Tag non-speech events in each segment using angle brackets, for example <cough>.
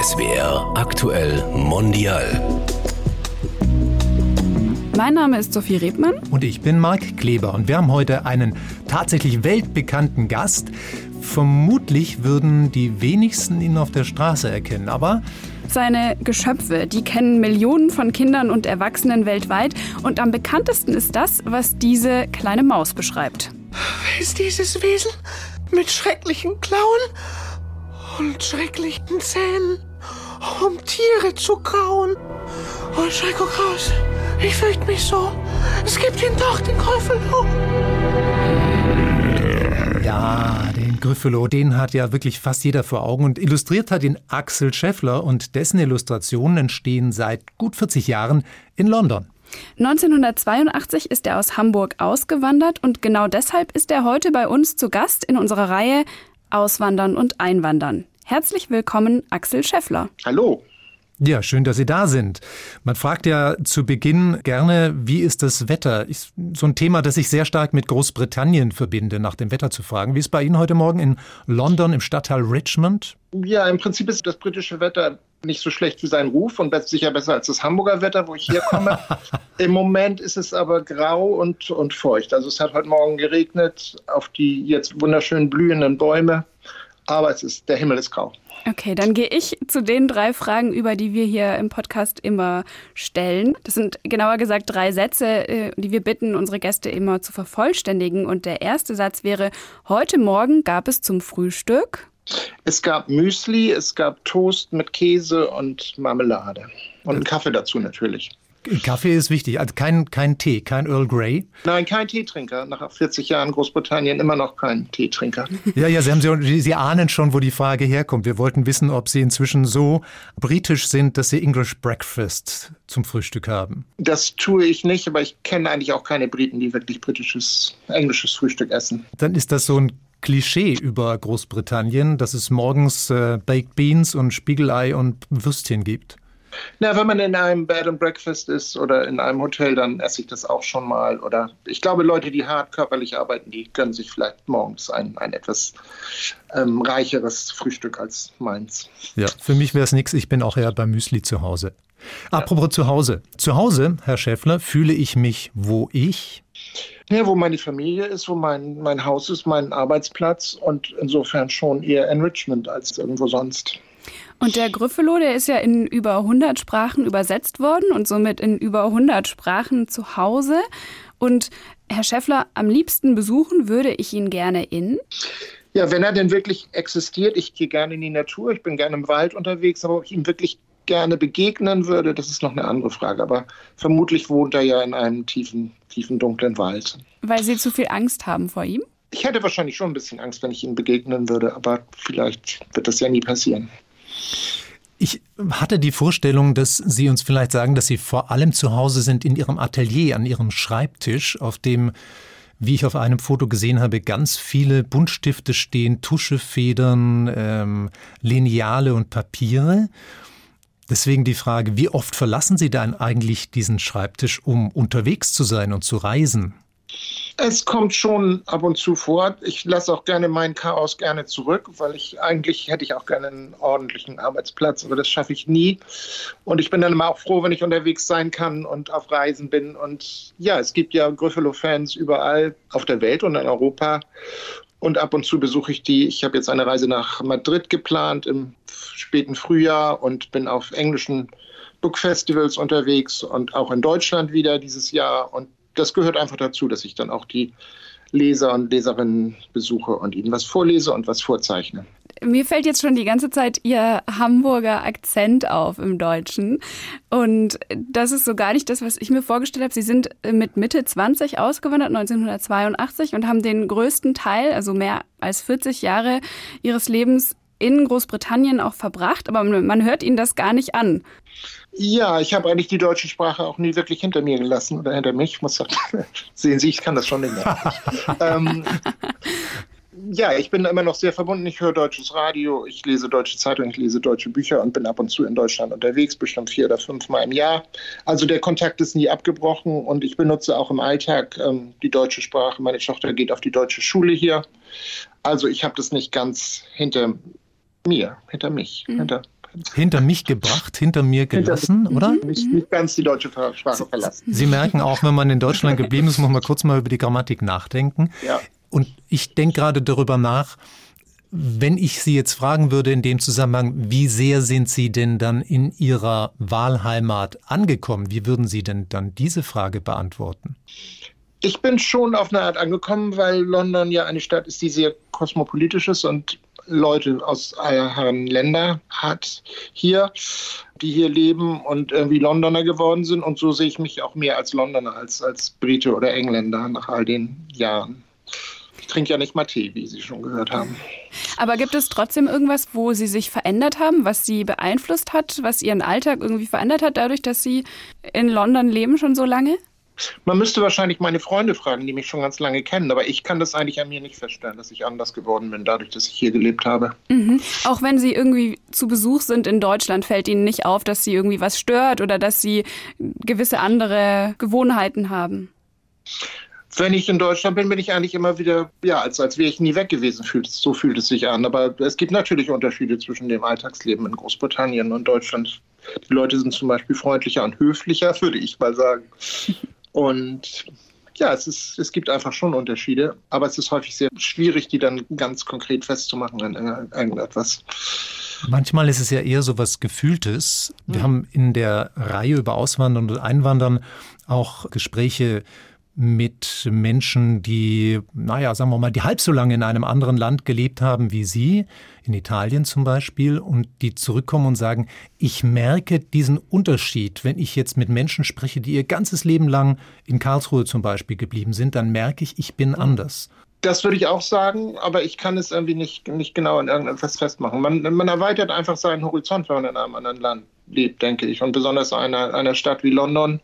SWR aktuell mondial. Mein Name ist Sophie Rebmann. Und ich bin Marc Kleber. Und wir haben heute einen tatsächlich weltbekannten Gast. Vermutlich würden die wenigsten ihn auf der Straße erkennen, aber seine Geschöpfe, die kennen Millionen von Kindern und Erwachsenen weltweit. Und am bekanntesten ist das, was diese kleine Maus beschreibt. Wer ist dieses Wesen mit schrecklichen Klauen und schrecklichen Zähnen, um Tiere zu kauen? Oh, Schreck, guck raus. Ich fürchte mich so. Es gibt ihn doch, den Gryffalo. Ja, den Gryffalo, den hat ja wirklich fast jeder vor Augen. Und illustriert hat ihn Axel Scheffler und dessen Illustrationen entstehen seit gut 40 Jahren in London. 1982 ist er aus Hamburg ausgewandert und genau deshalb ist er heute bei uns zu Gast in unserer Reihe Auswandern und Einwandern. Herzlich willkommen, Axel Scheffler. Hallo. Ja, schön, dass Sie da sind. Man fragt ja zu Beginn gerne, wie ist das Wetter? Ist so ein Thema, das ich sehr stark mit Großbritannien verbinde, nach dem Wetter zu fragen. Wie ist bei Ihnen heute Morgen in London im Stadtteil Richmond? Ja, im Prinzip ist das britische Wetter nicht so schlecht wie sein Ruf und sicher besser als das Hamburger Wetter, wo ich herkomme. <laughs> Im Moment ist es aber grau und, und feucht. Also es hat heute Morgen geregnet auf die jetzt wunderschön blühenden Bäume, aber es ist, der Himmel ist grau. Okay, dann gehe ich zu den drei Fragen über, die wir hier im Podcast immer stellen. Das sind genauer gesagt drei Sätze, äh, die wir bitten, unsere Gäste immer zu vervollständigen. Und der erste Satz wäre, heute Morgen gab es zum Frühstück. Es gab Müsli, es gab Toast mit Käse und Marmelade. Und Kaffee dazu natürlich. Kaffee ist wichtig, also kein, kein Tee, kein Earl Grey. Nein, kein Teetrinker. Nach 40 Jahren Großbritannien immer noch kein Teetrinker. Ja, ja, Sie, haben, Sie, Sie ahnen schon, wo die Frage herkommt. Wir wollten wissen, ob Sie inzwischen so britisch sind, dass Sie English Breakfast zum Frühstück haben. Das tue ich nicht, aber ich kenne eigentlich auch keine Briten, die wirklich britisches, englisches Frühstück essen. Dann ist das so ein Klischee über Großbritannien, dass es morgens äh, Baked Beans und Spiegelei und Würstchen gibt. Na, wenn man in einem Bed and Breakfast ist oder in einem Hotel, dann esse ich das auch schon mal. Oder ich glaube, Leute, die hart körperlich arbeiten, die gönnen sich vielleicht morgens ein, ein etwas ähm, reicheres Frühstück als meins. Ja, für mich wäre es nichts. Ich bin auch eher beim Müsli zu Hause. Apropos ja. zu Hause. Zu Hause, Herr Schäffler, fühle ich mich, wo ich? Ja, wo meine Familie ist, wo mein, mein Haus ist, mein Arbeitsplatz und insofern schon eher Enrichment als irgendwo sonst. Und der Gryffalo, der ist ja in über 100 Sprachen übersetzt worden und somit in über 100 Sprachen zu Hause. Und Herr Schäffler, am liebsten besuchen würde ich ihn gerne in? Ja, wenn er denn wirklich existiert, ich gehe gerne in die Natur, ich bin gerne im Wald unterwegs, aber ob ich ihm wirklich gerne begegnen würde, das ist noch eine andere Frage. Aber vermutlich wohnt er ja in einem tiefen, tiefen, dunklen Wald. Weil Sie zu viel Angst haben vor ihm? Ich hätte wahrscheinlich schon ein bisschen Angst, wenn ich ihm begegnen würde, aber vielleicht wird das ja nie passieren. Ich hatte die Vorstellung, dass Sie uns vielleicht sagen, dass Sie vor allem zu Hause sind in Ihrem Atelier, an Ihrem Schreibtisch, auf dem, wie ich auf einem Foto gesehen habe, ganz viele Buntstifte stehen, Tuschefedern, ähm, Lineale und Papiere. Deswegen die Frage, wie oft verlassen Sie dann eigentlich diesen Schreibtisch, um unterwegs zu sein und zu reisen? Es kommt schon ab und zu vor. Ich lasse auch gerne mein Chaos gerne zurück, weil ich eigentlich hätte ich auch gerne einen ordentlichen Arbeitsplatz, aber das schaffe ich nie. Und ich bin dann immer auch froh, wenn ich unterwegs sein kann und auf Reisen bin. Und ja, es gibt ja Gryffalo-Fans überall auf der Welt und in Europa. Und ab und zu besuche ich die. Ich habe jetzt eine Reise nach Madrid geplant im späten Frühjahr und bin auf englischen Bookfestivals unterwegs und auch in Deutschland wieder dieses Jahr. Und das gehört einfach dazu, dass ich dann auch die Leser und Leserinnen besuche und ihnen was vorlese und was vorzeichne. Mir fällt jetzt schon die ganze Zeit Ihr Hamburger Akzent auf im Deutschen. Und das ist so gar nicht das, was ich mir vorgestellt habe. Sie sind mit Mitte 20 ausgewandert, 1982, und haben den größten Teil, also mehr als 40 Jahre Ihres Lebens in Großbritannien auch verbracht. Aber man hört Ihnen das gar nicht an. Ja, ich habe eigentlich die deutsche Sprache auch nie wirklich hinter mir gelassen oder hinter mich. Ich muss sagen, <laughs> sehen Sie, ich kann das schon nicht mehr. <laughs> ähm, ja, ich bin immer noch sehr verbunden. Ich höre deutsches Radio, ich lese deutsche Zeitungen, ich lese deutsche Bücher und bin ab und zu in Deutschland unterwegs, bestimmt vier oder fünf Mal im Jahr. Also der Kontakt ist nie abgebrochen und ich benutze auch im Alltag ähm, die deutsche Sprache. Meine Tochter geht auf die deutsche Schule hier. Also ich habe das nicht ganz hinter mir, hinter mich, mhm. hinter hinter mich gebracht, hinter mir gelassen, hinter, oder? Nicht, nicht, ganz die deutsche Sprache verlassen. Sie merken auch, wenn man in Deutschland geblieben ist, muss man kurz mal über die Grammatik nachdenken. Ja. Und ich denke gerade darüber nach, wenn ich Sie jetzt fragen würde in dem Zusammenhang, wie sehr sind Sie denn dann in Ihrer Wahlheimat angekommen? Wie würden Sie denn dann diese Frage beantworten? Ich bin schon auf eine Art angekommen, weil London ja eine Stadt ist, die sehr kosmopolitisch ist und Leute aus allen Ländern hat hier, die hier leben und irgendwie Londoner geworden sind. Und so sehe ich mich auch mehr als Londoner, als als Brite oder Engländer nach all den Jahren. Ich trinke ja nicht mal Tee, wie Sie schon gehört haben. Aber gibt es trotzdem irgendwas, wo Sie sich verändert haben, was Sie beeinflusst hat, was Ihren Alltag irgendwie verändert hat, dadurch, dass Sie in London leben schon so lange? Man müsste wahrscheinlich meine Freunde fragen, die mich schon ganz lange kennen, aber ich kann das eigentlich an mir nicht feststellen, dass ich anders geworden bin, dadurch, dass ich hier gelebt habe. Mhm. Auch wenn Sie irgendwie zu Besuch sind in Deutschland, fällt Ihnen nicht auf, dass Sie irgendwie was stört oder dass Sie gewisse andere Gewohnheiten haben? Wenn ich in Deutschland bin, bin ich eigentlich immer wieder, ja, als, als wäre ich nie weg gewesen. so fühlt es sich an. Aber es gibt natürlich Unterschiede zwischen dem Alltagsleben in Großbritannien und Deutschland. Die Leute sind zum Beispiel freundlicher und höflicher, <laughs> würde ich mal sagen. Und ja, es, ist, es gibt einfach schon Unterschiede, aber es ist häufig sehr schwierig, die dann ganz konkret festzumachen an irgendetwas. Manchmal ist es ja eher so was Gefühltes. Wir mhm. haben in der Reihe über Auswandern und Einwandern auch Gespräche mit Menschen, die, naja, sagen wir mal, die halb so lange in einem anderen Land gelebt haben wie Sie, in Italien zum Beispiel, und die zurückkommen und sagen, ich merke diesen Unterschied, wenn ich jetzt mit Menschen spreche, die ihr ganzes Leben lang in Karlsruhe zum Beispiel geblieben sind, dann merke ich, ich bin anders. Das würde ich auch sagen, aber ich kann es irgendwie nicht, nicht genau in irgendetwas festmachen. Man, man erweitert einfach seinen Horizont, wenn man in einem anderen Land lebt, denke ich. Und besonders einer, einer Stadt wie London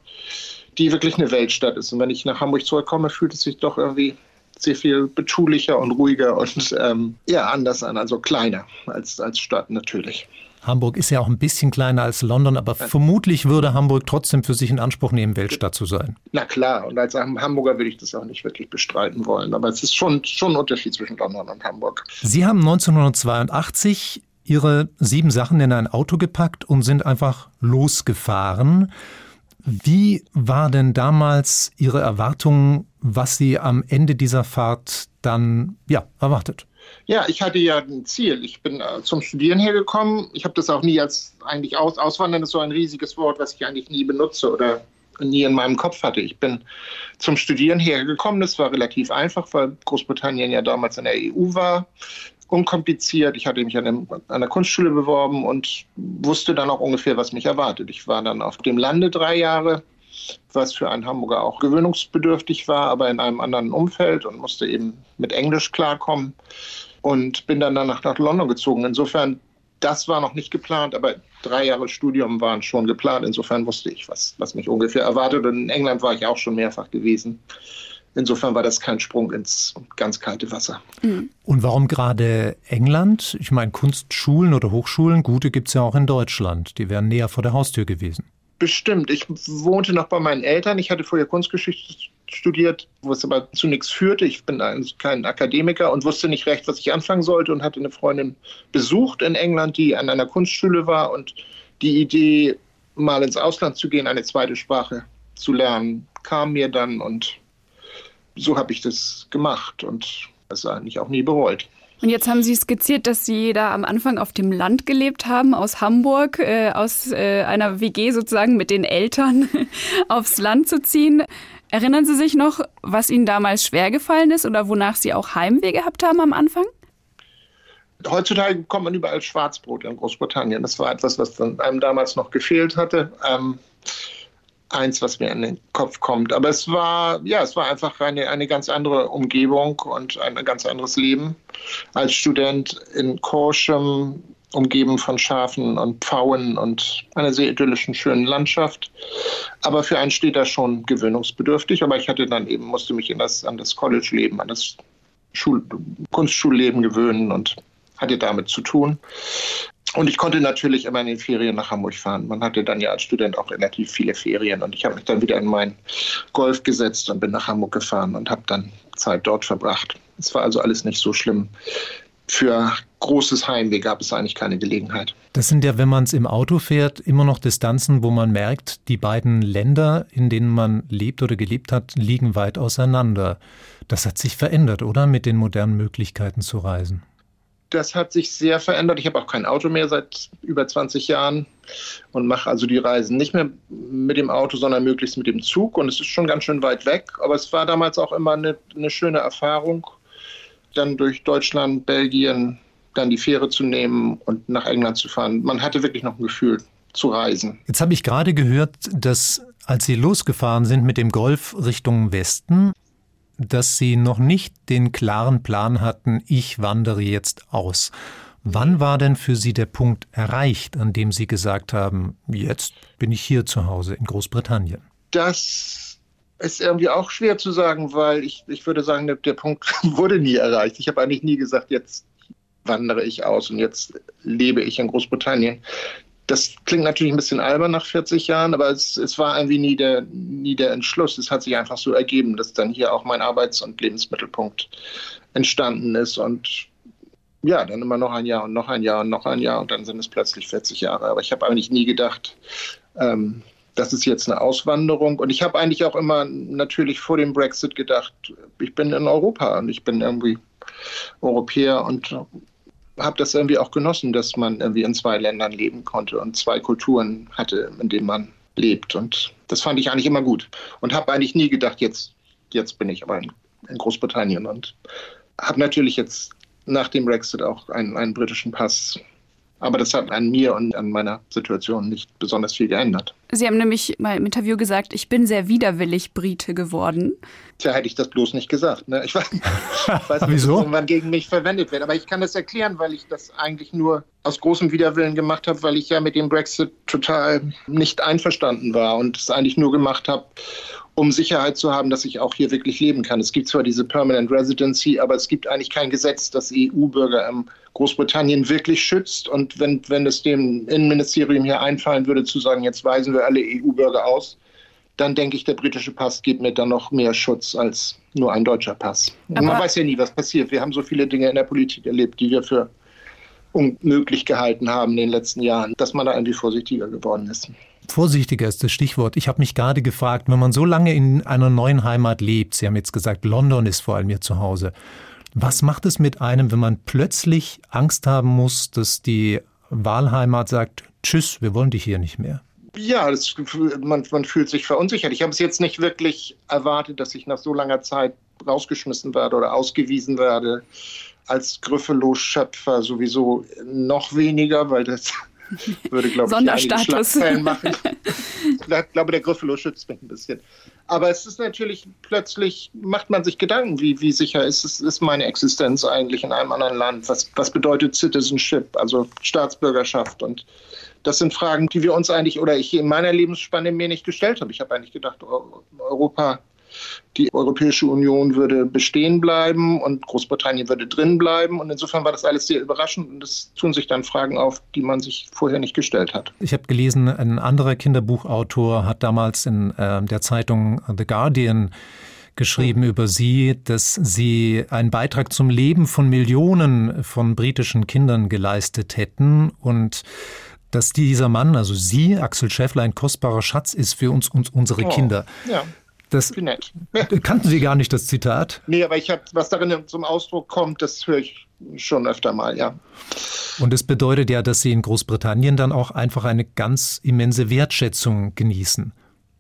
die wirklich eine Weltstadt ist. Und wenn ich nach Hamburg zurückkomme, fühlt es sich doch irgendwie sehr viel betulicher und ruhiger und ähm, ja, anders an, also kleiner als, als Stadt natürlich. Hamburg ist ja auch ein bisschen kleiner als London, aber ja. vermutlich würde Hamburg trotzdem für sich in Anspruch nehmen, Weltstadt zu sein. Na klar, und als Hamburger würde ich das auch nicht wirklich bestreiten wollen, aber es ist schon, schon ein Unterschied zwischen London und Hamburg. Sie haben 1982 Ihre sieben Sachen in ein Auto gepackt und sind einfach losgefahren. Wie war denn damals Ihre Erwartung, was Sie am Ende dieser Fahrt dann ja, erwartet? Ja, ich hatte ja ein Ziel. Ich bin äh, zum Studieren hergekommen. Ich habe das auch nie als eigentlich aus, Auswandern ist so ein riesiges Wort, was ich eigentlich nie benutze oder nie in meinem Kopf hatte. Ich bin zum Studieren hergekommen. Das war relativ einfach, weil Großbritannien ja damals in der EU war unkompliziert. Ich hatte mich an, einem, an der Kunstschule beworben und wusste dann auch ungefähr, was mich erwartet. Ich war dann auf dem Lande drei Jahre, was für einen Hamburger auch gewöhnungsbedürftig war, aber in einem anderen Umfeld und musste eben mit Englisch klarkommen und bin dann danach nach London gezogen. Insofern, das war noch nicht geplant, aber drei Jahre Studium waren schon geplant. Insofern wusste ich, was, was mich ungefähr erwartet. Und in England war ich auch schon mehrfach gewesen. Insofern war das kein Sprung ins ganz kalte Wasser. Mhm. Und warum gerade England? Ich meine, Kunstschulen oder Hochschulen, gute gibt es ja auch in Deutschland. Die wären näher vor der Haustür gewesen. Bestimmt. Ich wohnte noch bei meinen Eltern. Ich hatte vorher Kunstgeschichte studiert, wo es aber zu nichts führte. Ich bin kein Akademiker und wusste nicht recht, was ich anfangen sollte und hatte eine Freundin besucht in England, die an einer Kunstschule war und die Idee, mal ins Ausland zu gehen, eine zweite Sprache zu lernen, kam mir dann und so habe ich das gemacht und das eigentlich auch nie bereut. Und jetzt haben Sie skizziert, dass Sie da am Anfang auf dem Land gelebt haben, aus Hamburg, äh, aus äh, einer WG sozusagen mit den Eltern <laughs> aufs Land zu ziehen. Erinnern Sie sich noch, was Ihnen damals schwer gefallen ist oder wonach Sie auch Heimweh gehabt haben am Anfang? Heutzutage kommt man überall Schwarzbrot in Großbritannien. Das war etwas, was einem damals noch gefehlt hatte. Ähm, eins, was mir in den Kopf kommt. Aber es war, ja, es war einfach eine, eine ganz andere Umgebung und ein ganz anderes Leben. Als Student in Korschem, umgeben von Schafen und Pfauen und einer sehr idyllischen, schönen Landschaft. Aber für einen steht das schon gewöhnungsbedürftig. Aber ich hatte dann eben, musste mich in das, an das College-Leben, an das Schul Kunstschulleben gewöhnen und hatte damit zu tun. Und ich konnte natürlich immer in den Ferien nach Hamburg fahren. Man hatte dann ja als Student auch relativ viele Ferien. Und ich habe mich dann wieder in meinen Golf gesetzt und bin nach Hamburg gefahren und habe dann Zeit dort verbracht. Es war also alles nicht so schlimm. für großes Heimweh gab es eigentlich keine Gelegenheit. Das sind ja, wenn man es im Auto fährt, immer noch Distanzen, wo man merkt, die beiden Länder, in denen man lebt oder gelebt hat, liegen weit auseinander. Das hat sich verändert, oder? Mit den modernen Möglichkeiten zu reisen. Das hat sich sehr verändert. Ich habe auch kein Auto mehr seit über 20 Jahren und mache also die Reisen nicht mehr mit dem Auto, sondern möglichst mit dem Zug. Und es ist schon ganz schön weit weg. Aber es war damals auch immer eine, eine schöne Erfahrung, dann durch Deutschland, Belgien, dann die Fähre zu nehmen und nach England zu fahren. Man hatte wirklich noch ein Gefühl zu reisen. Jetzt habe ich gerade gehört, dass als Sie losgefahren sind mit dem Golf Richtung Westen, dass Sie noch nicht den klaren Plan hatten, ich wandere jetzt aus. Wann war denn für Sie der Punkt erreicht, an dem Sie gesagt haben, jetzt bin ich hier zu Hause in Großbritannien? Das ist irgendwie auch schwer zu sagen, weil ich, ich würde sagen, der, der Punkt <laughs> wurde nie erreicht. Ich habe eigentlich nie gesagt, jetzt wandere ich aus und jetzt lebe ich in Großbritannien. Das klingt natürlich ein bisschen albern nach 40 Jahren, aber es, es war irgendwie nie der, nie der Entschluss. Es hat sich einfach so ergeben, dass dann hier auch mein Arbeits- und Lebensmittelpunkt entstanden ist. Und ja, dann immer noch ein Jahr und noch ein Jahr und noch ein Jahr und dann sind es plötzlich 40 Jahre. Aber ich habe eigentlich nie gedacht, ähm, das ist jetzt eine Auswanderung. Und ich habe eigentlich auch immer natürlich vor dem Brexit gedacht, ich bin in Europa und ich bin irgendwie Europäer und habe das irgendwie auch genossen, dass man irgendwie in zwei Ländern leben konnte und zwei Kulturen hatte, in denen man lebt. Und das fand ich eigentlich immer gut. Und habe eigentlich nie gedacht, jetzt, jetzt bin ich aber in, Großbritannien. Und habe natürlich jetzt nach dem Brexit auch einen, einen britischen Pass aber das hat an mir und an meiner Situation nicht besonders viel geändert. Sie haben nämlich mal im Interview gesagt, ich bin sehr widerwillig Brite geworden. Tja, hätte ich das bloß nicht gesagt. Ne? Ich weiß, ich weiß nicht, Wieso? irgendwann gegen mich verwendet wird. Aber ich kann das erklären, weil ich das eigentlich nur aus großem Widerwillen gemacht habe, weil ich ja mit dem Brexit total nicht einverstanden war und es eigentlich nur gemacht habe, um Sicherheit zu haben, dass ich auch hier wirklich leben kann. Es gibt zwar diese Permanent Residency, aber es gibt eigentlich kein Gesetz, das EU-Bürger in Großbritannien wirklich schützt. Und wenn, wenn es dem Innenministerium hier einfallen würde, zu sagen, jetzt weisen wir alle EU-Bürger aus, dann denke ich, der britische Pass gibt mir dann noch mehr Schutz als nur ein deutscher Pass. Und man weiß ja nie, was passiert. Wir haben so viele Dinge in der Politik erlebt, die wir für unmöglich gehalten haben in den letzten Jahren, dass man da irgendwie vorsichtiger geworden ist. Vorsichtiger ist das Stichwort. Ich habe mich gerade gefragt, wenn man so lange in einer neuen Heimat lebt, Sie haben jetzt gesagt, London ist vor allem Ihr Zuhause, was macht es mit einem, wenn man plötzlich Angst haben muss, dass die Wahlheimat sagt, tschüss, wir wollen dich hier nicht mehr? Ja, das, man, man fühlt sich verunsichert. Ich habe es jetzt nicht wirklich erwartet, dass ich nach so langer Zeit rausgeschmissen werde oder ausgewiesen werde. Als Gryffalo-Schöpfer sowieso noch weniger, weil das würde, <laughs> glaube ich, Schlagzeilen machen. Ich glaube, der Gryffalo schützt mich ein bisschen. Aber es ist natürlich, plötzlich macht man sich Gedanken, wie, wie sicher ist, es, ist meine Existenz eigentlich in einem anderen Land? Was, was bedeutet Citizenship, also Staatsbürgerschaft? Und das sind Fragen, die wir uns eigentlich, oder ich in meiner Lebensspanne mir nicht gestellt habe. Ich habe eigentlich gedacht, Europa die Europäische Union würde bestehen bleiben und Großbritannien würde drin bleiben. Und insofern war das alles sehr überraschend und es tun sich dann Fragen auf, die man sich vorher nicht gestellt hat. Ich habe gelesen, ein anderer Kinderbuchautor hat damals in äh, der Zeitung The Guardian geschrieben über sie, dass sie einen Beitrag zum Leben von Millionen von britischen Kindern geleistet hätten und dass dieser Mann, also Sie, Axel Schäffler, ein kostbarer Schatz ist für uns und unsere oh, Kinder. Ja. Das nett. <laughs> kannten Sie gar nicht, das Zitat? Nee, aber ich habe, was darin zum Ausdruck kommt, das höre ich schon öfter mal, ja. Und es bedeutet ja, dass Sie in Großbritannien dann auch einfach eine ganz immense Wertschätzung genießen.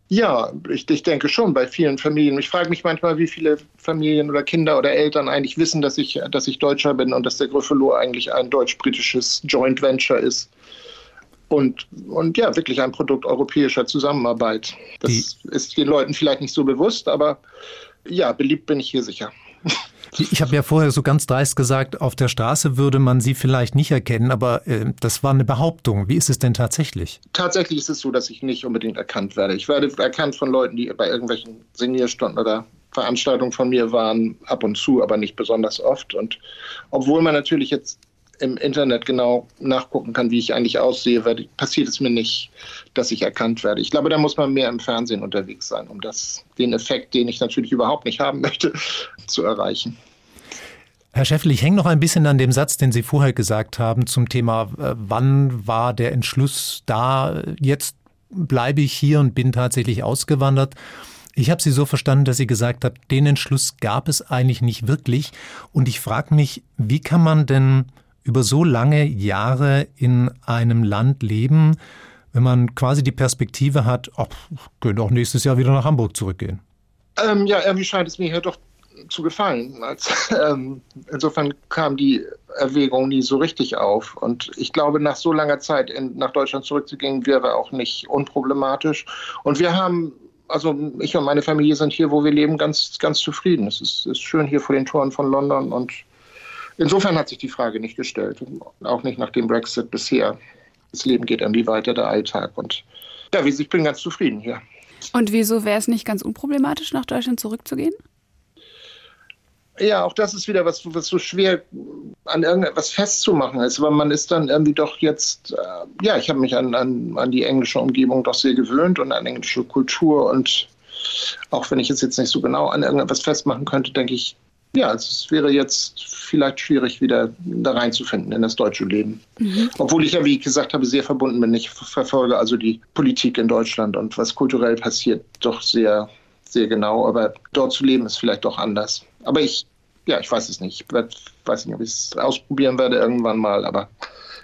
Ja, ich, ich denke schon bei vielen Familien. Ich frage mich manchmal, wie viele Familien oder Kinder oder Eltern eigentlich wissen, dass ich, dass ich Deutscher bin und dass der Gryffalo eigentlich ein deutsch-britisches Joint Venture ist und, und ja, wirklich ein Produkt europäischer Zusammenarbeit. Das Die, ist den Leuten vielleicht nicht so bewusst, aber ja, beliebt bin ich hier sicher. Ich habe ja vorher so ganz dreist gesagt, auf der Straße würde man sie vielleicht nicht erkennen, aber äh, das war eine Behauptung. Wie ist es denn tatsächlich? Tatsächlich ist es so, dass ich nicht unbedingt erkannt werde. Ich werde erkannt von Leuten, die bei irgendwelchen Signierstunden oder Veranstaltungen von mir waren, ab und zu, aber nicht besonders oft. Und obwohl man natürlich jetzt im Internet genau nachgucken kann, wie ich eigentlich aussehe, werde, passiert es mir nicht, dass ich erkannt werde. Ich glaube, da muss man mehr im Fernsehen unterwegs sein, um das, den Effekt, den ich natürlich überhaupt nicht haben <laughs> möchte, zu erreichen. Herr Scheffel, ich hänge noch ein bisschen an dem Satz, den Sie vorher gesagt haben zum Thema, äh, wann war der Entschluss da, jetzt bleibe ich hier und bin tatsächlich ausgewandert. Ich habe Sie so verstanden, dass Sie gesagt haben, den Entschluss gab es eigentlich nicht wirklich. Und ich frage mich, wie kann man denn über so lange Jahre in einem Land leben, wenn man quasi die Perspektive hat, oh, könnte auch nächstes Jahr wieder nach Hamburg zurückgehen? Ähm, ja, irgendwie scheint es mir hier doch zu gefallen. Als, <laughs> ähm, insofern kam die Erwägung nie so richtig auf. Und ich glaube, nach so langer Zeit in, nach Deutschland zurückzugehen, wäre auch nicht unproblematisch. Und wir haben, also ich und meine Familie sind hier, wo wir leben, ganz, ganz zufrieden. Es ist, ist schön hier vor den Toren von London und insofern hat sich die Frage nicht gestellt. Auch nicht nach dem Brexit bisher. Das Leben geht irgendwie weiter, der Alltag. Und ja, ich bin ganz zufrieden hier. Und wieso wäre es nicht ganz unproblematisch, nach Deutschland zurückzugehen? Ja, auch das ist wieder was, was so schwer an irgendetwas festzumachen ist, weil man ist dann irgendwie doch jetzt, äh, ja, ich habe mich an, an, an die englische Umgebung doch sehr gewöhnt und an englische Kultur und auch wenn ich es jetzt nicht so genau an irgendetwas festmachen könnte, denke ich, ja, es wäre jetzt vielleicht schwierig, wieder da reinzufinden in das deutsche Leben. Mhm. Obwohl ich ja, wie ich gesagt habe, sehr verbunden bin. Ich verfolge also die Politik in Deutschland und was kulturell passiert, doch sehr, sehr genau. Aber dort zu leben ist vielleicht doch anders. Aber ich, ja, ich weiß es nicht. Ich weiß nicht, ob ich es ausprobieren werde irgendwann mal, aber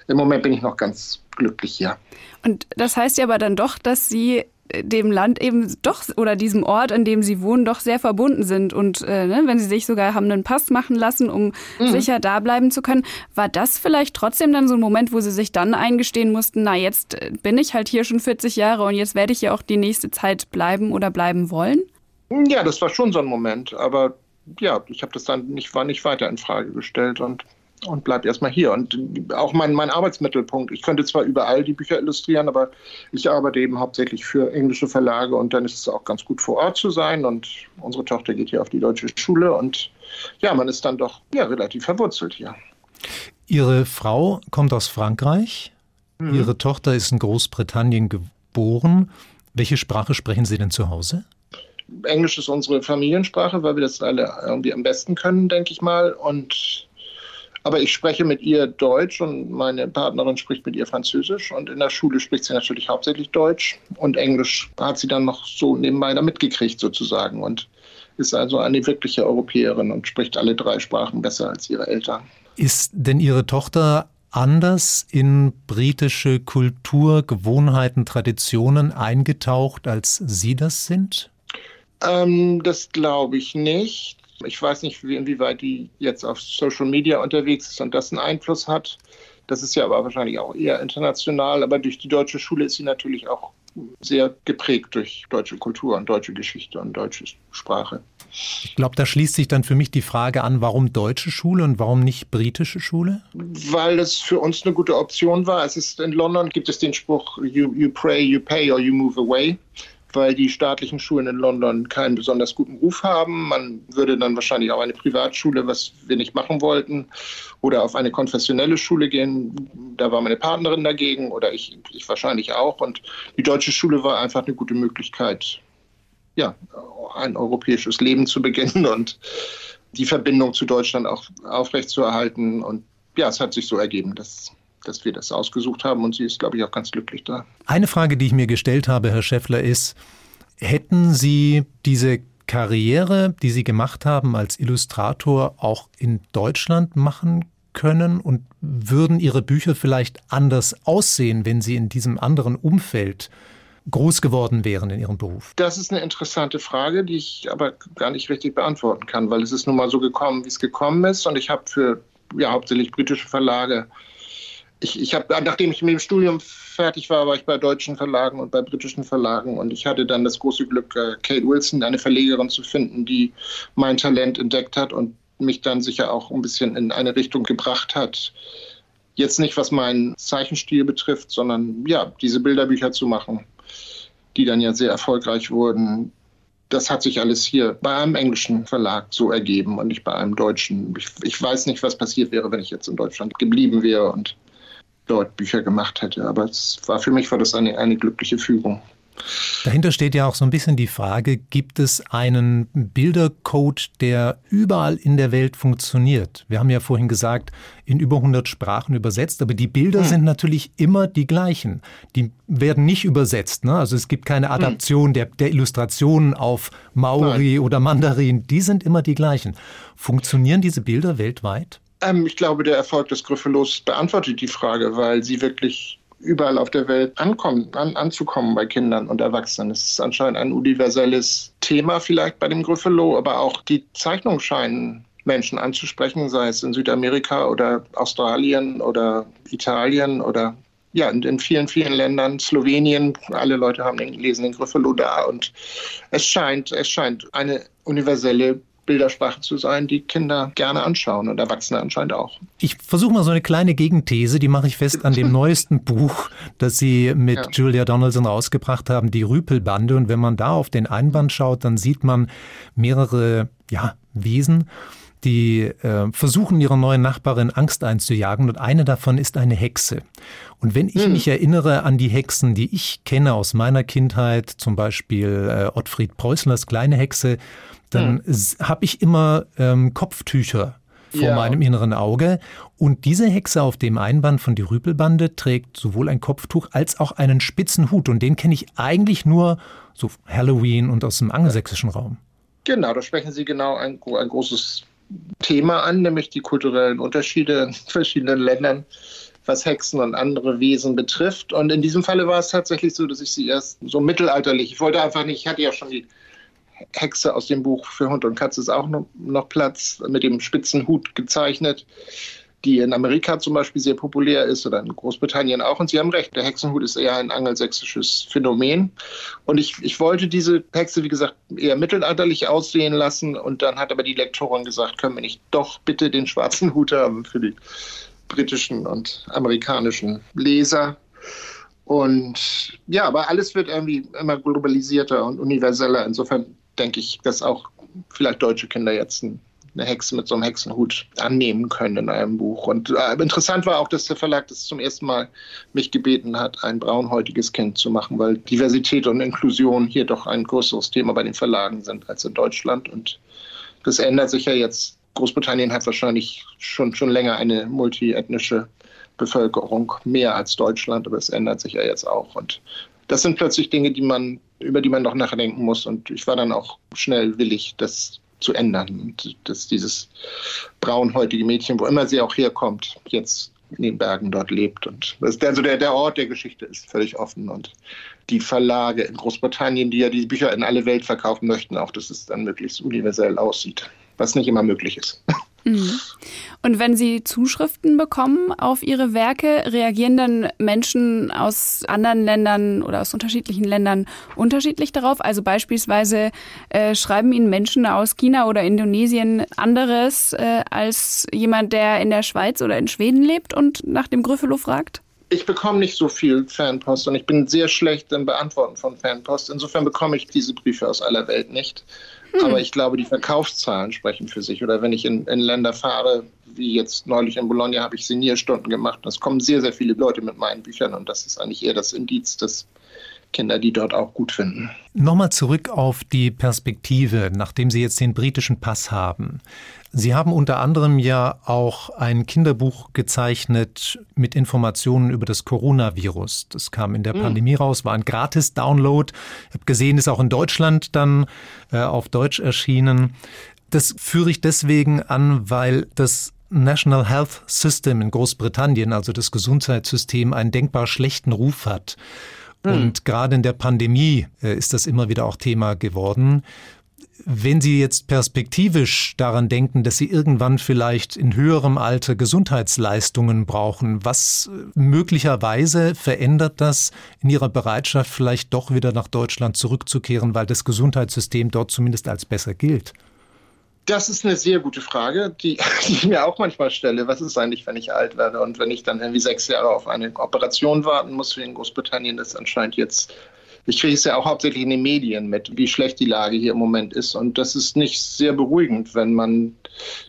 im Moment bin ich noch ganz glücklich hier. Und das heißt ja aber dann doch, dass Sie dem Land eben doch oder diesem Ort, in dem sie wohnen, doch sehr verbunden sind. Und äh, ne, wenn sie sich sogar haben einen Pass machen lassen, um mhm. sicher da bleiben zu können, war das vielleicht trotzdem dann so ein Moment, wo sie sich dann eingestehen mussten, na jetzt bin ich halt hier schon 40 Jahre und jetzt werde ich ja auch die nächste Zeit bleiben oder bleiben wollen? Ja, das war schon so ein Moment, aber ja, ich habe das dann nicht, war nicht weiter in Frage gestellt und und bleib erstmal hier. Und auch mein, mein Arbeitsmittelpunkt. Ich könnte zwar überall die Bücher illustrieren, aber ich arbeite eben hauptsächlich für englische Verlage und dann ist es auch ganz gut vor Ort zu sein. Und unsere Tochter geht hier auf die deutsche Schule und ja, man ist dann doch ja, relativ verwurzelt hier. Ihre Frau kommt aus Frankreich. Mhm. Ihre Tochter ist in Großbritannien geboren. Welche Sprache sprechen Sie denn zu Hause? Englisch ist unsere Familiensprache, weil wir das alle irgendwie am besten können, denke ich mal. Und aber ich spreche mit ihr Deutsch und meine Partnerin spricht mit ihr Französisch. Und in der Schule spricht sie natürlich hauptsächlich Deutsch. Und Englisch hat sie dann noch so nebenbei da mitgekriegt sozusagen. Und ist also eine wirkliche Europäerin und spricht alle drei Sprachen besser als ihre Eltern. Ist denn Ihre Tochter anders in britische Kultur, Gewohnheiten, Traditionen eingetaucht, als Sie das sind? Ähm, das glaube ich nicht. Ich weiß nicht, inwieweit die jetzt auf Social Media unterwegs ist und das einen Einfluss hat. Das ist ja aber wahrscheinlich auch eher international. Aber durch die deutsche Schule ist sie natürlich auch sehr geprägt durch deutsche Kultur und deutsche Geschichte und deutsche Sprache. Ich glaube, da schließt sich dann für mich die Frage an, warum deutsche Schule und warum nicht britische Schule? Weil es für uns eine gute Option war. Es ist in London gibt es den Spruch you, you pray, you pay or you move away weil die staatlichen Schulen in London keinen besonders guten Ruf haben. Man würde dann wahrscheinlich auch eine Privatschule, was wir nicht machen wollten, oder auf eine konfessionelle Schule gehen. Da war meine Partnerin dagegen oder ich, ich wahrscheinlich auch. Und die deutsche Schule war einfach eine gute Möglichkeit, ja, ein europäisches Leben zu beginnen und die Verbindung zu Deutschland auch aufrechtzuerhalten. Und ja, es hat sich so ergeben, dass dass wir das ausgesucht haben und sie ist, glaube ich, auch ganz glücklich da. Eine Frage, die ich mir gestellt habe, Herr Schäffler, ist, hätten Sie diese Karriere, die Sie gemacht haben als Illustrator, auch in Deutschland machen können und würden Ihre Bücher vielleicht anders aussehen, wenn Sie in diesem anderen Umfeld groß geworden wären in Ihrem Beruf? Das ist eine interessante Frage, die ich aber gar nicht richtig beantworten kann, weil es ist nun mal so gekommen, wie es gekommen ist und ich habe für ja, hauptsächlich britische Verlage ich, ich habe, nachdem ich mit dem Studium fertig war, war ich bei deutschen Verlagen und bei britischen Verlagen und ich hatte dann das große Glück, äh, Kate Wilson, eine Verlegerin zu finden, die mein Talent entdeckt hat und mich dann sicher auch ein bisschen in eine Richtung gebracht hat. Jetzt nicht, was meinen Zeichenstil betrifft, sondern ja, diese Bilderbücher zu machen, die dann ja sehr erfolgreich wurden. Das hat sich alles hier bei einem englischen Verlag so ergeben und nicht bei einem deutschen. Ich, ich weiß nicht, was passiert wäre, wenn ich jetzt in Deutschland geblieben wäre und dort Bücher gemacht hätte. Aber es war für mich war das eine, eine glückliche Fügung. Dahinter steht ja auch so ein bisschen die Frage, gibt es einen Bildercode, der überall in der Welt funktioniert? Wir haben ja vorhin gesagt, in über 100 Sprachen übersetzt, aber die Bilder hm. sind natürlich immer die gleichen. Die werden nicht übersetzt. Ne? Also es gibt keine hm. Adaption hm. der, der Illustrationen auf Maori Nein. oder Mandarin. Die sind immer die gleichen. Funktionieren diese Bilder weltweit? Ähm, ich glaube, der Erfolg des Griffelos beantwortet die Frage, weil sie wirklich überall auf der Welt ankommen, an, anzukommen bei Kindern und Erwachsenen. Es ist anscheinend ein universelles Thema vielleicht bei dem Griffelo, aber auch die Zeichnungen scheinen Menschen anzusprechen, sei es in Südamerika oder Australien oder Italien oder ja, in, in vielen, vielen Ländern, Slowenien, alle Leute haben den, lesen den Griffelo da und es scheint, es scheint eine universelle Bildersprache zu sein, die Kinder gerne anschauen und Erwachsene anscheinend auch. Ich versuche mal so eine kleine Gegenthese, die mache ich fest an dem <laughs> neuesten Buch, das Sie mit ja. Julia Donaldson rausgebracht haben, die Rüpelbande. Und wenn man da auf den Einband schaut, dann sieht man mehrere ja, Wesen die äh, versuchen, ihrer neuen Nachbarin Angst einzujagen und eine davon ist eine Hexe. Und wenn ich hm. mich erinnere an die Hexen, die ich kenne aus meiner Kindheit, zum Beispiel äh, Ottfried Preußlers kleine Hexe, dann hm. habe ich immer ähm, Kopftücher vor ja. meinem inneren Auge. Und diese Hexe auf dem Einband von die Rüpelbande trägt sowohl ein Kopftuch als auch einen spitzen Hut. Und den kenne ich eigentlich nur so Halloween und aus dem angelsächsischen Raum. Genau, da sprechen Sie genau ein, ein großes Thema an, nämlich die kulturellen Unterschiede in <laughs> verschiedenen Ländern, was Hexen und andere Wesen betrifft. Und in diesem Falle war es tatsächlich so, dass ich sie erst so mittelalterlich, ich wollte einfach nicht, ich hatte ja schon die Hexe aus dem Buch für Hund und Katze ist auch noch, Platz, mit dem spitzen Hut gezeichnet, die in Amerika zum Beispiel sehr populär ist oder in Großbritannien auch. Und Sie haben recht, der Hexenhut ist eher ein angelsächsisches Phänomen. Und ich, ich wollte diese Hexe, wie gesagt, eher mittelalterlich aussehen lassen. Und dann hat aber die Lektorin gesagt, können wir nicht doch bitte den schwarzen <laughs> Hut haben für die britischen und amerikanischen Leser. Und ja, aber alles wird irgendwie immer globalisierter und universeller. Insofern denke ich, dass auch vielleicht deutsche Kinder jetzt eine Hexe mit so einem Hexenhut annehmen können in einem Buch. Und äh, interessant war auch, dass der Verlag das zum ersten Mal mich gebeten hat, ein braunhäutiges Kind zu machen, weil Diversität und Inklusion hier doch ein größeres Thema bei den Verlagen sind als in Deutschland. Und das ändert sich ja jetzt. Großbritannien hat wahrscheinlich schon, schon länger eine multiethnische Bevölkerung, mehr als Deutschland, aber es ändert sich ja jetzt auch. Und das sind plötzlich Dinge, die man, über die man noch nachdenken muss. Und ich war dann auch schnell willig, das zu ändern. Und dass dieses braunhäutige Mädchen, wo immer sie auch herkommt, jetzt in den Bergen dort lebt. Und also der, der Ort der Geschichte ist völlig offen. Und die Verlage in Großbritannien, die ja die Bücher in alle Welt verkaufen möchten, auch, dass es dann möglichst universell aussieht, was nicht immer möglich ist. <laughs> Mhm. Und wenn Sie Zuschriften bekommen auf Ihre Werke, reagieren dann Menschen aus anderen Ländern oder aus unterschiedlichen Ländern unterschiedlich darauf? Also beispielsweise äh, schreiben Ihnen Menschen aus China oder Indonesien anderes äh, als jemand, der in der Schweiz oder in Schweden lebt und nach dem Gryffalo fragt? Ich bekomme nicht so viel Fanpost und ich bin sehr schlecht im Beantworten von Fanpost. Insofern bekomme ich diese Briefe aus aller Welt nicht. Hm. Aber ich glaube, die Verkaufszahlen sprechen für sich. Oder wenn ich in, in Länder fahre, wie jetzt neulich in Bologna, habe ich Signierstunden gemacht. Es kommen sehr, sehr viele Leute mit meinen Büchern und das ist eigentlich eher das Indiz, dass Kinder die dort auch gut finden. Nochmal zurück auf die Perspektive, nachdem Sie jetzt den britischen Pass haben. Sie haben unter anderem ja auch ein Kinderbuch gezeichnet mit Informationen über das Coronavirus. Das kam in der mhm. Pandemie raus, war ein Gratis-Download. Ich habe gesehen, ist auch in Deutschland dann äh, auf Deutsch erschienen. Das führe ich deswegen an, weil das National Health System in Großbritannien, also das Gesundheitssystem, einen denkbar schlechten Ruf hat. Mhm. Und gerade in der Pandemie äh, ist das immer wieder auch Thema geworden. Wenn Sie jetzt perspektivisch daran denken, dass Sie irgendwann vielleicht in höherem Alter Gesundheitsleistungen brauchen, was äh, möglicherweise verändert das in Ihrer Bereitschaft, vielleicht doch wieder nach Deutschland zurückzukehren, weil das Gesundheitssystem dort zumindest als besser gilt? Das ist eine sehr gute Frage, die, <laughs> die, ich mir auch manchmal stelle. Was ist eigentlich, wenn ich alt werde und wenn ich dann irgendwie sechs Jahre auf eine Operation warten muss, wie in Großbritannien das anscheinend jetzt. Ich kriege es ja auch hauptsächlich in den Medien mit, wie schlecht die Lage hier im Moment ist. Und das ist nicht sehr beruhigend, wenn man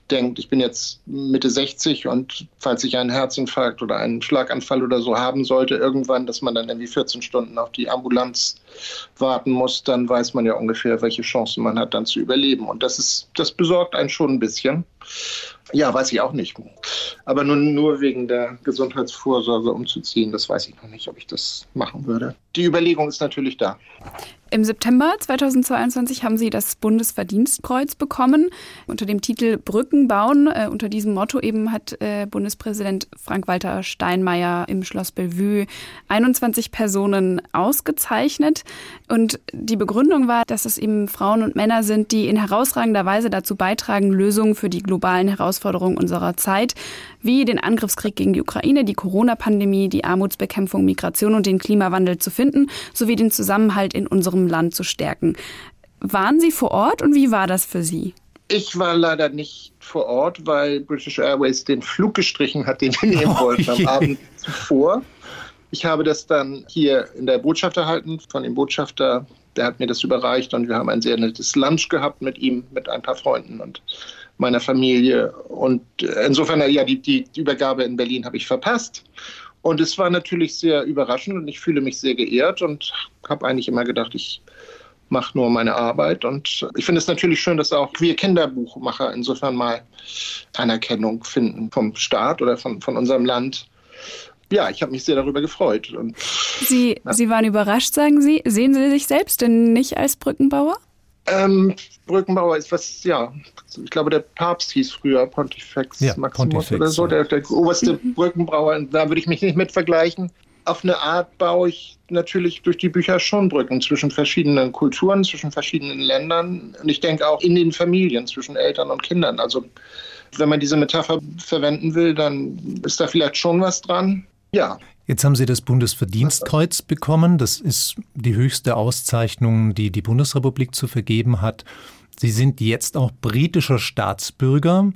denkt, ich bin jetzt Mitte 60 und falls ich einen Herzinfarkt oder einen Schlaganfall oder so haben sollte, irgendwann, dass man dann irgendwie 14 Stunden auf die Ambulanz warten muss, dann weiß man ja ungefähr, welche Chancen man hat, dann zu überleben. Und das ist, das besorgt einen schon ein bisschen. Ja, weiß ich auch nicht. Aber nun nur wegen der Gesundheitsvorsorge umzuziehen, das weiß ich noch nicht, ob ich das machen würde. Die Überlegung ist natürlich da. Im September 2022 haben Sie das Bundesverdienstkreuz bekommen unter dem Titel Brücken bauen. Äh, unter diesem Motto eben hat äh, Bundespräsident Frank-Walter Steinmeier im Schloss Bellevue 21 Personen ausgezeichnet. Und die Begründung war, dass es eben Frauen und Männer sind, die in herausragender Weise dazu beitragen, Lösungen für die globalen Herausforderungen unserer Zeit, wie den Angriffskrieg gegen die Ukraine, die Corona-Pandemie, die Armutsbekämpfung, Migration und den Klimawandel zu finden, sowie den Zusammenhalt in unserem Land zu stärken. Waren Sie vor Ort und wie war das für Sie? Ich war leider nicht vor Ort, weil British Airways den Flug gestrichen hat, den wir nehmen oh <laughs> wollten am Abend zuvor. Ich habe das dann hier in der Botschaft erhalten von dem Botschafter. Der hat mir das überreicht und wir haben ein sehr nettes Lunch gehabt mit ihm, mit ein paar Freunden und meiner Familie. Und insofern, ja, die, die Übergabe in Berlin habe ich verpasst. Und es war natürlich sehr überraschend und ich fühle mich sehr geehrt und habe eigentlich immer gedacht, ich mache nur meine Arbeit. Und ich finde es natürlich schön, dass auch wir Kinderbuchmacher insofern mal Anerkennung finden vom Staat oder von, von unserem Land. Ja, ich habe mich sehr darüber gefreut. Und, Sie. Sie waren überrascht, sagen Sie. Sehen Sie sich selbst denn nicht als Brückenbauer? Ähm, Brückenbauer ist was, ja, ich glaube, der Papst hieß früher Pontifex ja, Maximus Pontifex, oder so, der, der oberste mhm. Brückenbauer. Da würde ich mich nicht mit vergleichen. Auf eine Art baue ich natürlich durch die Bücher schon Brücken zwischen verschiedenen Kulturen, zwischen verschiedenen Ländern und ich denke auch in den Familien zwischen Eltern und Kindern. Also wenn man diese Metapher verwenden will, dann ist da vielleicht schon was dran. Ja. Jetzt haben Sie das Bundesverdienstkreuz bekommen. Das ist die höchste Auszeichnung, die die Bundesrepublik zu vergeben hat. Sie sind jetzt auch britischer Staatsbürger.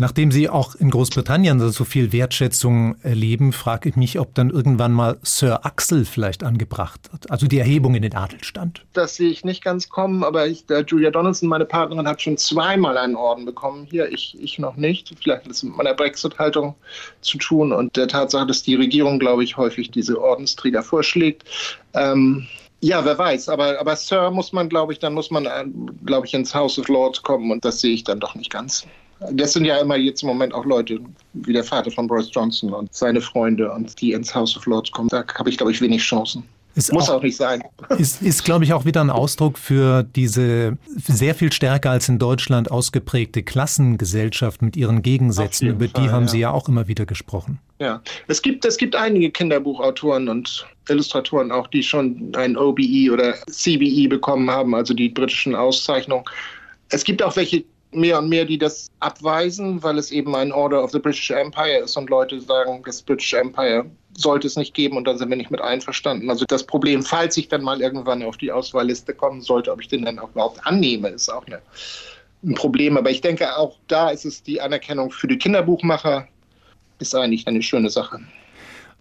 Nachdem Sie auch in Großbritannien so viel Wertschätzung erleben, frage ich mich, ob dann irgendwann mal Sir Axel vielleicht angebracht hat, also die Erhebung in den Adelstand. Das sehe ich nicht ganz kommen, aber ich, Julia Donaldson, meine Partnerin, hat schon zweimal einen Orden bekommen. Hier, ich, ich noch nicht. Vielleicht hat es mit meiner Brexit-Haltung zu tun und der Tatsache, dass die Regierung, glaube ich, häufig diese Ordensträger vorschlägt. Ähm, ja, wer weiß, aber, aber Sir muss man, glaube ich, dann muss man, äh, glaube ich, ins House of Lords kommen und das sehe ich dann doch nicht ganz. Das sind ja immer jetzt im Moment auch Leute wie der Vater von Boris Johnson und seine Freunde und die ins House of Lords kommen. Da habe ich, glaube ich, wenig Chancen. Ist Muss auch, auch, nicht sein. Ist, ist, glaube ich, auch wieder ein Ausdruck für diese sehr viel stärker als in Deutschland ausgeprägte Klassengesellschaft mit ihren Gegensätzen. Über die Fall, haben ja. Sie ja auch immer wieder gesprochen. Ja, es gibt, es gibt einige Kinderbuchautoren und Illustratoren auch, die schon ein OBE oder CBE bekommen haben, also die britischen Auszeichnungen. Es gibt auch welche, mehr und mehr, die das abweisen, weil es eben ein Order of the British Empire ist und Leute sagen, das British Empire sollte es nicht geben und da sind wir nicht mit einverstanden. Also das Problem, falls ich dann mal irgendwann auf die Auswahlliste kommen sollte, ob ich den dann auch überhaupt annehme, ist auch eine, ein Problem. Aber ich denke, auch da ist es die Anerkennung für die Kinderbuchmacher, ist eigentlich eine schöne Sache.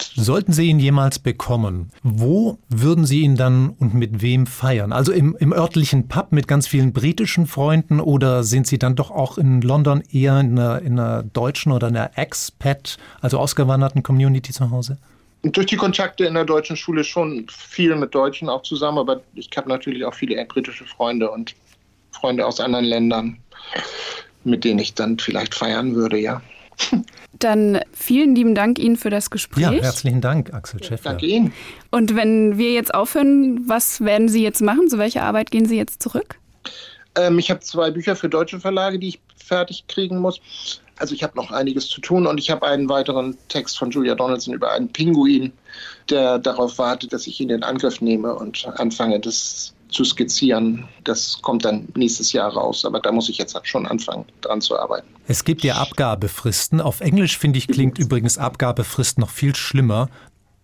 Sollten Sie ihn jemals bekommen, wo würden Sie ihn dann und mit wem feiern? Also im, im örtlichen Pub mit ganz vielen britischen Freunden oder sind Sie dann doch auch in London eher in einer, in einer deutschen oder einer Expat, also ausgewanderten Community zu Hause? Durch die Kontakte in der deutschen Schule schon viel mit Deutschen auch zusammen, aber ich habe natürlich auch viele britische Freunde und Freunde aus anderen Ländern, mit denen ich dann vielleicht feiern würde, ja. <laughs> Dann vielen lieben Dank Ihnen für das Gespräch. Ja, herzlichen Dank, Axel Schäffler. Danke Ihnen. Und wenn wir jetzt aufhören, was werden Sie jetzt machen? Zu welcher Arbeit gehen Sie jetzt zurück? Ähm, ich habe zwei Bücher für deutsche Verlage, die ich fertig kriegen muss. Also ich habe noch einiges zu tun und ich habe einen weiteren Text von Julia Donaldson über einen Pinguin, der darauf wartet, dass ich ihn in Angriff nehme und anfange, das zu skizzieren. Das kommt dann nächstes Jahr raus, aber da muss ich jetzt schon anfangen, dran zu arbeiten. Es gibt ja Abgabefristen. Auf Englisch finde ich klingt übrigens Abgabefrist noch viel schlimmer.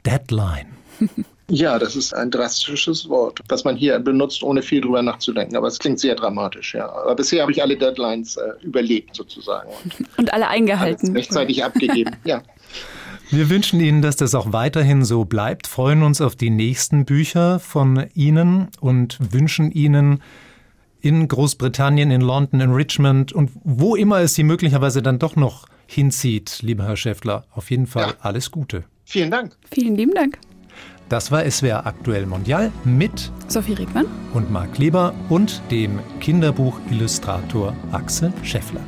Deadline. <laughs> Ja, das ist ein drastisches Wort, was man hier benutzt, ohne viel drüber nachzudenken. Aber es klingt sehr dramatisch, ja. Aber bisher habe ich alle Deadlines äh, überlebt sozusagen. Und, <laughs> und alle eingehalten. Rechtzeitig abgegeben, <laughs> ja. Wir wünschen Ihnen, dass das auch weiterhin so bleibt, freuen uns auf die nächsten Bücher von Ihnen und wünschen Ihnen in Großbritannien, in London, in Richmond und wo immer es Sie möglicherweise dann doch noch hinzieht, lieber Herr Schäffler. Auf jeden Fall ja. alles Gute. Vielen Dank. Vielen lieben Dank. Das war SWR Aktuell Mondial mit Sophie Riegmann und Marc Leber und dem Kinderbuchillustrator Axel Schäffler.